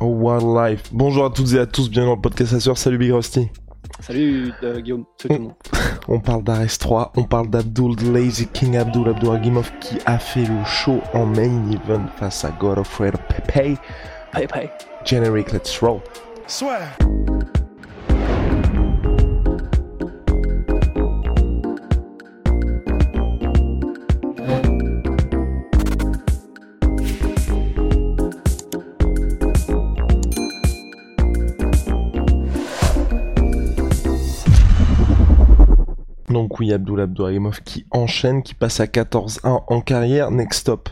Oh, wildlife. Bonjour à toutes et à tous, bienvenue dans le podcast à soeur. Salut Big Rusty. Salut euh, Guillaume, salut tout le monde. On parle d'Ares 3, on parle d'Abdul Lazy King Abdul Abduragimov qui a fait le show en main event face à Godofred Pepe. Bye bye. Generic, let's roll. Swear. Oui, Abdul Abduragimov qui enchaîne, qui passe à 14-1 en carrière. Next stop,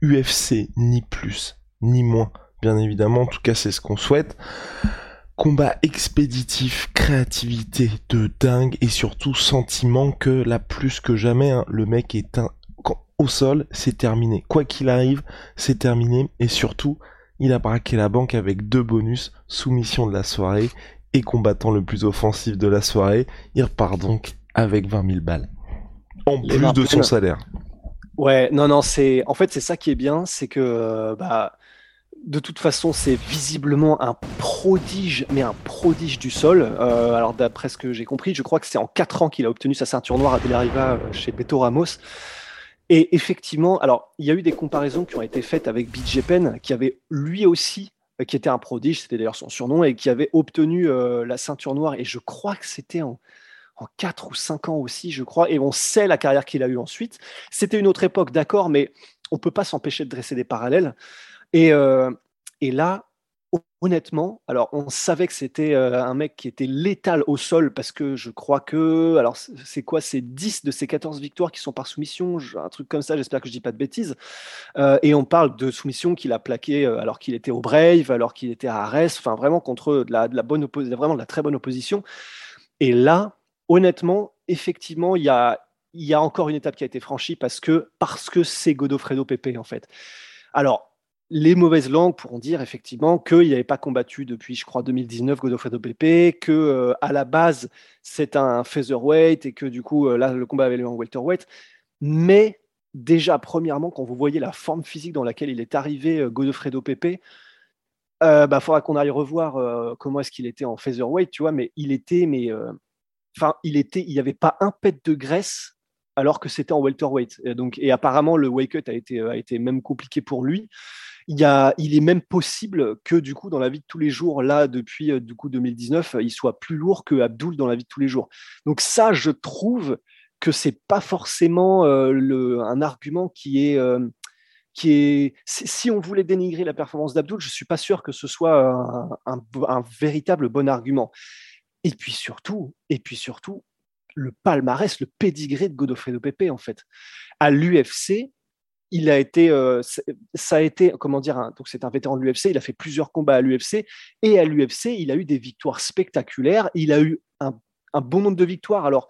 UFC, ni plus, ni moins. Bien évidemment, en tout cas c'est ce qu'on souhaite. Combat expéditif, créativité de dingue et surtout sentiment que là plus que jamais, hein, le mec est au sol, c'est terminé. Quoi qu'il arrive, c'est terminé et surtout, il a braqué la banque avec deux bonus, soumission de la soirée et combattant le plus offensif de la soirée. Il repart donc avec 20 000 balles. En Les plus de son salaire. Ouais, non, non, c'est en fait c'est ça qui est bien, c'est que euh, bah de toute façon c'est visiblement un prodige, mais un prodige du sol. Euh, alors d'après ce que j'ai compris, je crois que c'est en 4 ans qu'il a obtenu sa ceinture noire à Belariva euh, chez Beto Ramos. Et effectivement, alors il y a eu des comparaisons qui ont été faites avec BJ Penn, qui avait lui aussi, euh, qui était un prodige, c'était d'ailleurs son surnom, et qui avait obtenu euh, la ceinture noire. Et je crois que c'était en en 4 ou 5 ans aussi, je crois, et on sait la carrière qu'il a eue ensuite. C'était une autre époque, d'accord, mais on peut pas s'empêcher de dresser des parallèles. Et, euh, là, honnêtement, alors on savait que c'était euh, un mec qui était létal au sol parce que je crois que, alors c'est quoi, c'est 10 de ses 14 victoires qui sont par soumission, un truc comme ça, j'espère que je dis pas de bêtises. Euh, et on parle de soumission qu'il a plaqué alors qu'il était au Brave, alors qu'il était à Arès, enfin vraiment contre de la, bonne vraiment de la très bonne opposition. Et là, honnêtement, effectivement, il y a, il encore une étape qui a été franchie parce que c'est Godofredo Pepe en fait. Alors, les mauvaises langues pourront dire effectivement qu'il n'avait pas combattu depuis, je crois, 2019 Godofredo Pepe, que euh, à la base c'est un featherweight et que du coup euh, là le combat avait lieu en welterweight. Mais déjà, premièrement, quand vous voyez la forme physique dans laquelle il est arrivé, euh, Godofredo Pepe, euh, bah, faudra qu'on aille revoir comment est-ce qu'il était en featherweight, tu vois, mais il était, mais enfin, il était, il n'y avait pas un pet de graisse alors que c'était en welterweight. Et donc, et apparemment, le weight cut a été, a été même compliqué pour lui. Il, y a, il est même possible que du coup, dans la vie de tous les jours, là, depuis euh, du coup 2019, il soit plus lourd que Abdul dans la vie de tous les jours. Donc ça, je trouve que c'est pas forcément euh, le, un argument qui est euh, qui est si on voulait dénigrer la performance d'Abdul, je suis pas sûr que ce soit un véritable bon argument. Et puis surtout, et puis surtout, le palmarès, le pédigré de Godofredo Pepe en fait. À l'UFC, il a été, euh, ça a été, comment dire, donc c'est un vétéran de l'UFC. Il a fait plusieurs combats à l'UFC et à l'UFC, il a eu des victoires spectaculaires. Il a eu un, bon nombre de victoires. Alors,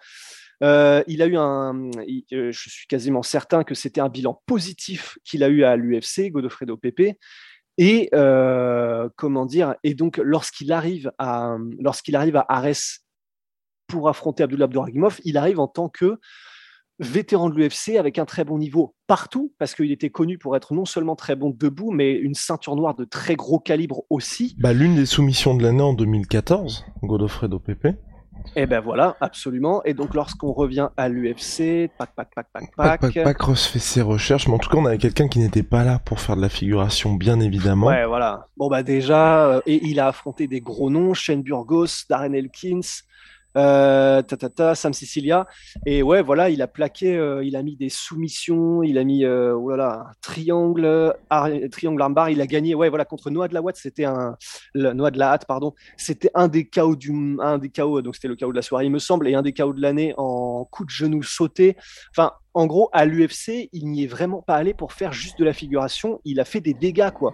euh, il a eu un, euh, je suis quasiment certain que c'était un bilan positif qu'il a eu à l'UFC, Godofredo Pepe. Et euh, comment dire Et donc, lorsqu'il arrive à, lorsqu'il arrive à Arès pour affronter Abdullah Abdouragimov, il arrive en tant que vétéran de l'UFC avec un très bon niveau partout, parce qu'il était connu pour être non seulement très bon debout, mais une ceinture noire de très gros calibre aussi. Bah, l'une des soumissions de l'année en 2014, Godofredo Pepe. Et ben voilà, absolument. Et donc, lorsqu'on revient à l'UFC, pac, pac, pac, pac, Pac, pac. pac, pac, Ross fait ses recherches, mais en tout cas, on avait quelqu'un qui n'était pas là pour faire de la figuration, bien évidemment. Ouais, voilà. Bon, bah déjà, euh, et il a affronté des gros noms, Shane Burgos, Darren Elkins, euh, ta, Sam Sicilia. Et ouais, voilà, il a plaqué, euh, il a mis des soumissions, il a mis euh, oh là là, triangle, triangle armbar. Il a gagné, ouais, voilà, contre Noah de la Watt, c'était un Noah de la Hatte, pardon, c'était un des chaos du, des chaos, donc c'était le chaos de la soirée, il me semble, et un des chaos de l'année en coup de genou sauté. Enfin, en gros, à l'UFC, il n'y est vraiment pas allé pour faire juste de la figuration. Il a fait des dégâts, quoi.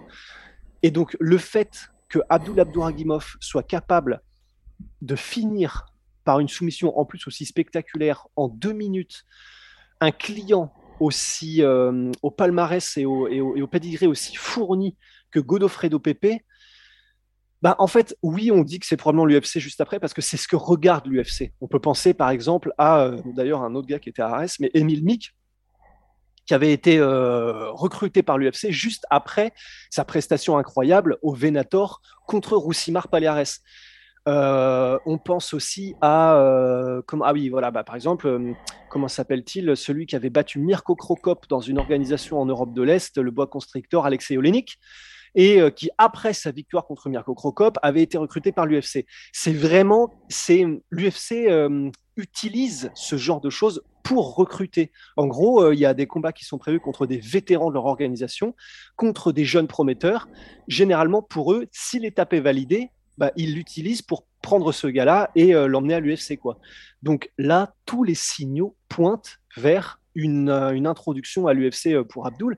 Et donc, le fait que Abdul Abdouragimov soit capable de finir par une soumission en plus aussi spectaculaire en deux minutes, un client aussi euh, au palmarès et au, pedigree aussi fourni que Godofredo Pepe, bah, en fait, oui, on dit que c'est probablement l'UFC juste après parce que c'est ce que regarde l'UFC. On peut penser par exemple à, euh, d'ailleurs, un autre gars qui était à Arès, mais Emile Mick, qui avait été euh, recruté par l'UFC juste après sa prestation incroyable au Venator contre Roussimar Paliares. Euh, on pense aussi à euh, ah oui voilà bah, par exemple euh, comment s'appelle-t-il celui qui avait battu Mirko Krokop dans une organisation en Europe de l'Est le bois constrictor Alexei Olenik et qui après sa victoire contre Mirko Krokop avait été recruté par l'UFC c'est vraiment c'est l'UFC utilise ce genre de choses pour recruter. En gros, il y a des combats qui sont prévus contre des vétérans de leur organisation, contre des jeunes prometteurs. Généralement, pour eux, si l'étape est validée, bah, il l'utilise pour prendre ce gars-là et euh, l'emmener à l'UFC. Quoi. Donc là, tous les signaux pointent vers une, euh, introduction à l'UFC euh, pour Abdul.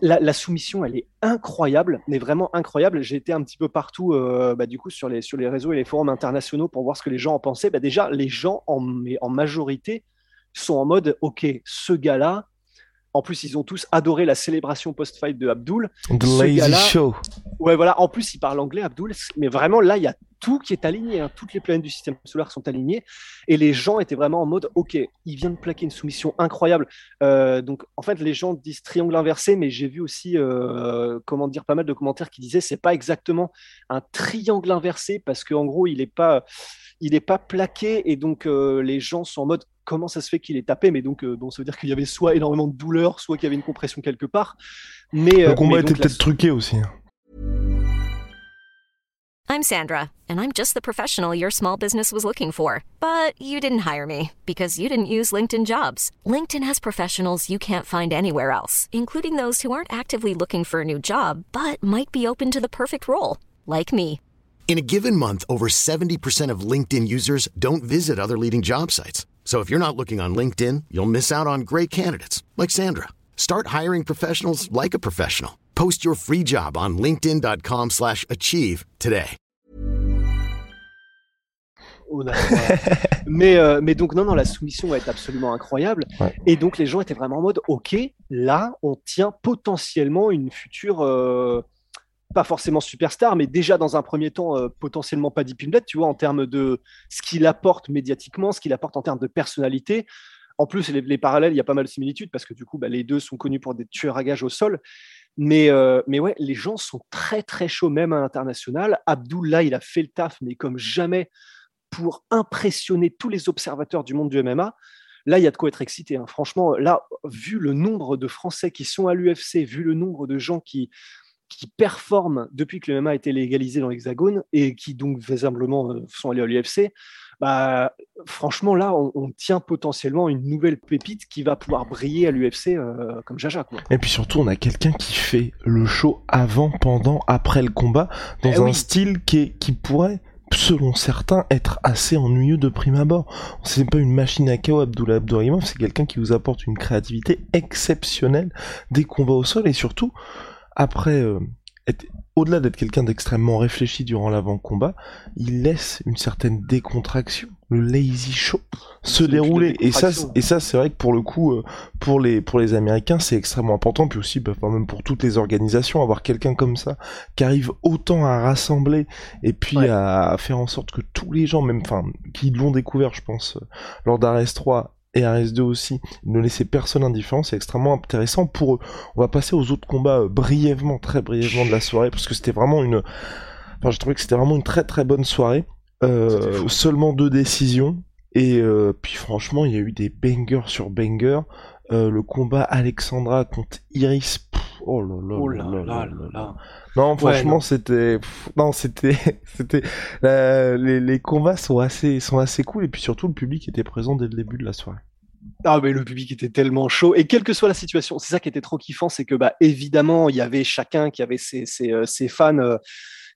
La, soumission, elle est incroyable, mais vraiment incroyable. J'ai été un petit peu partout, bah, du coup, sur les, sur les réseaux et les forums internationaux pour voir ce que les gens en pensaient. Bah, déjà, les gens en, en majorité sont en mode, OK, ce gars-là, en plus, ils ont tous adoré la célébration post-fight de Abdul. The Lazy Show. Ouais, voilà. En plus, il parle anglais, Abdul. Mais vraiment, là, il y a tout qui est aligné. Hein. Toutes les planètes du système solaire sont alignées. Et les gens étaient vraiment en mode, OK, il vient de plaquer une soumission incroyable. Euh, donc, en fait, les gens disent triangle inversé, mais j'ai vu aussi, euh, comment dire, pas mal de commentaires qui disaient, c'est pas exactement un triangle inversé parce qu'en gros, il n'est pas il n'est pas plaqué et donc euh, les gens sont en mode comment ça se fait qu'il est tapé, mais donc, euh, ça veut dire qu'il y avait soit énormément de douleur, soit qu'il y avait une compression quelque part. Mais, euh, Le combat était peut-être truqué aussi. Hein. I'm Sandra, and I'm just the professional your small business was looking for. But you didn't hire me because you didn't use LinkedIn jobs. LinkedIn has professionals you can't find anywhere else, including those who aren't actively looking for a new job, but might be open to the perfect role, like me. In a given month, over 70% of LinkedIn users don't visit other leading job sites. So if you're not looking on LinkedIn, you'll miss out on great candidates like Sandra. Start hiring professionals like a professional. Post your free job on linkedin.com/achieve today. mais euh, mais donc non non la soumission va être absolument incroyable ouais. et donc les gens étaient vraiment en mode OK, là on tient potentiellement une future euh, pas forcément superstar, mais déjà dans un premier temps, euh, potentiellement pas Deep tu vois, en termes de ce qu'il apporte médiatiquement, ce qu'il apporte en termes de personnalité. En plus, les, parallèles, il y a pas mal de similitudes parce que du coup, bah, les deux sont connus pour des tueurs à gages au sol. Mais, euh, mais ouais, les gens sont très très chauds, même à l'international. Abdullah, il a fait le taf, mais comme jamais, pour impressionner tous les observateurs du monde du MMA. Là, il y a de quoi être excité. Hein. Franchement, là, vu le nombre de Français qui sont à l'UFC, vu le nombre de gens qui, qui performent depuis que le MMA a été légalisé dans l'Hexagone et qui donc visiblement euh, sont allés à l'UFC, bah, franchement là, on, tient potentiellement une nouvelle pépite qui va pouvoir briller à l'UFC euh, comme Jaja. Quoi. Et puis surtout, on a quelqu'un qui fait le show avant, pendant, après le combat, dans eh un style qui, qui pourrait selon certains, être assez ennuyeux de prime abord. C'est pas une machine à chaos, Abdullah Abdouragimov, c'est quelqu'un qui vous apporte une créativité exceptionnelle qu'on va au sol et surtout, après, euh, au-delà d'être quelqu'un d'extrêmement réfléchi durant l'avant-combat, il laisse une certaine décontraction, le lazy show, se dérouler. Et ça, et ça, c'est vrai que pour le coup, euh, pour les pour les Américains, c'est extrêmement important. Puis aussi, bah, même pour toutes les organisations, avoir quelqu'un comme ça qui arrive autant à rassembler et puis à, faire en sorte que tous les gens, même, enfin, qui l'ont découvert, je pense, euh, lors d'Arrest 3 et RS2 aussi, ne laisser personne indifférent, c'est extrêmement intéressant pour eux. On va passer aux autres combats euh, brièvement, très brièvement de la soirée, parce que c'était vraiment une... Enfin, je trouvais que c'était vraiment une très très bonne soirée. Euh, seulement deux décisions, et euh, puis franchement, il y a eu des bangers sur bangers. le combat Alexandra contre Iris, oh là là, Oh là là là là. Non, franchement, c'était, non, c'était, c'était, les, les combats sont assez, sont assez cool et puis surtout le public était présent dès le début de la soirée. Ah mais le public était tellement chaud et quelle que soit la situation, c'est ça qui était trop kiffant, c'est que bah évidemment il y avait chacun qui avait ses, ses, euh, ses fans euh,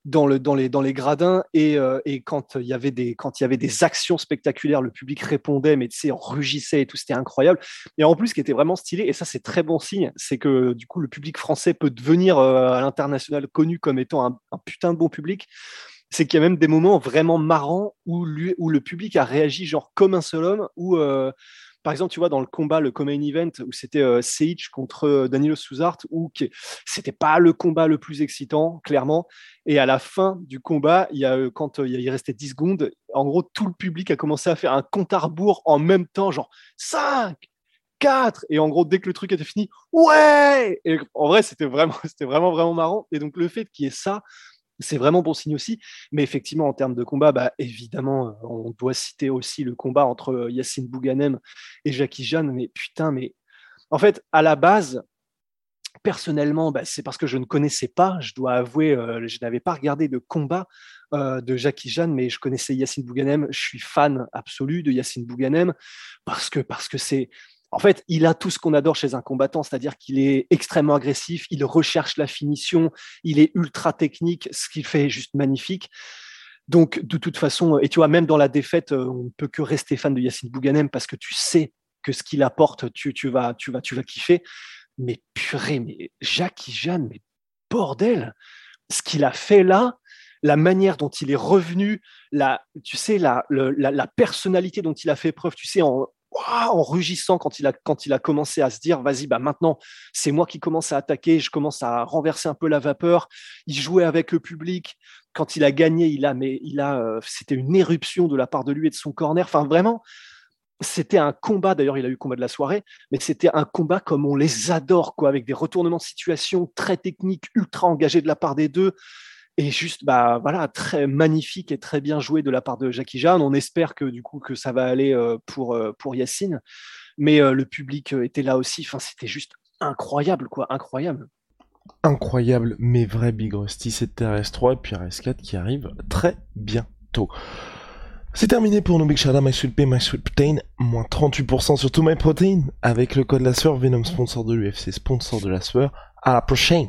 dans le dans les dans les gradins et, euh, et quand il y avait des quand il y avait des actions spectaculaires, le public répondait mais tu sais rugissait et tout, c'était incroyable. Et en plus ce qui était vraiment stylé et ça c'est très bon signe, c'est que du coup le public français peut devenir euh, à l'international connu comme étant un, un putain de bon public. C'est qu'il y a même des moments vraiment marrants où, lui, où le public a réagi genre comme un seul homme, où euh, par exemple, tu vois, dans le combat, le Common Event, où c'était euh, Seiich contre euh, Danilo Souzart, où c'était pas le combat le plus excitant, clairement. Et à la fin du combat, il y a, euh, quand euh, il restait 10 secondes, en gros, tout le public a commencé à faire un compte à rebours en même temps, genre 5, 4. Et en gros, dès que le truc était fini, ouais Et en vrai, c'était vraiment, c'était vraiment, vraiment marrant. Et donc, le fait qu'il y ait ça, c'est vraiment bon signe aussi. Mais effectivement, en termes de combat, bah, évidemment, euh, on doit citer aussi le combat entre euh, Yacine Bouganem et Jackie Jeanne. Mais putain, mais en fait, à la base, personnellement, bah, c'est parce que je ne connaissais pas, je dois avouer, euh, je n'avais pas regardé de combat de Jackie Jeanne, mais je connaissais Yacine Bouganem. Je suis fan absolu de Yacine Bouganem parce que c'est en fait, il a tout ce qu'on adore chez un combattant, c'est-à-dire qu'il est extrêmement agressif, il recherche la finition, il est ultra technique, ce qu'il fait est juste magnifique. Donc, de toute façon, et tu vois, même dans la défaite, euh, on ne peut que rester fan de Yacine Bouganem parce que tu sais que ce qu'il apporte, tu, vas, tu, vas, tu vas kiffer. Mais purée, mais Jackie Jeanne, mais bordel, ce qu'il a fait là, la manière dont il est revenu, la, tu sais, la, la, la personnalité dont il a fait preuve, tu sais, en, En rugissant quand il a commencé à se dire vas-y bah maintenant c'est moi qui commence à attaquer je commence à renverser un peu la vapeur. Il jouait avec le public. Quand il a gagné il a mais il a euh, c'était une éruption de la part de lui et de son corner. Enfin vraiment c'était un combat. D'ailleurs il a eu combat de la soirée mais c'était un combat comme on les adore quoi avec des retournements de situation très techniques ultra engagés de la part des deux et juste bah voilà très magnifique et très bien joué de la part de Jackie Jeanne on espère que du coup que ça va aller euh, pour euh, pour Yacine mais euh, le public était là aussi enfin c'était juste incroyable quoi incroyable Incroyable, mais vrai Big Rusty, c'était RS3 et puis RS4 qui arrive très bientôt. C'est terminé pour nos Big Shada, My Sweet Pea, My Sweet Protein, moins 38% sur tout My Protein, avec le code la sueur, Venom sponsor de l'UFC, sponsor de la sueur. À la prochaine!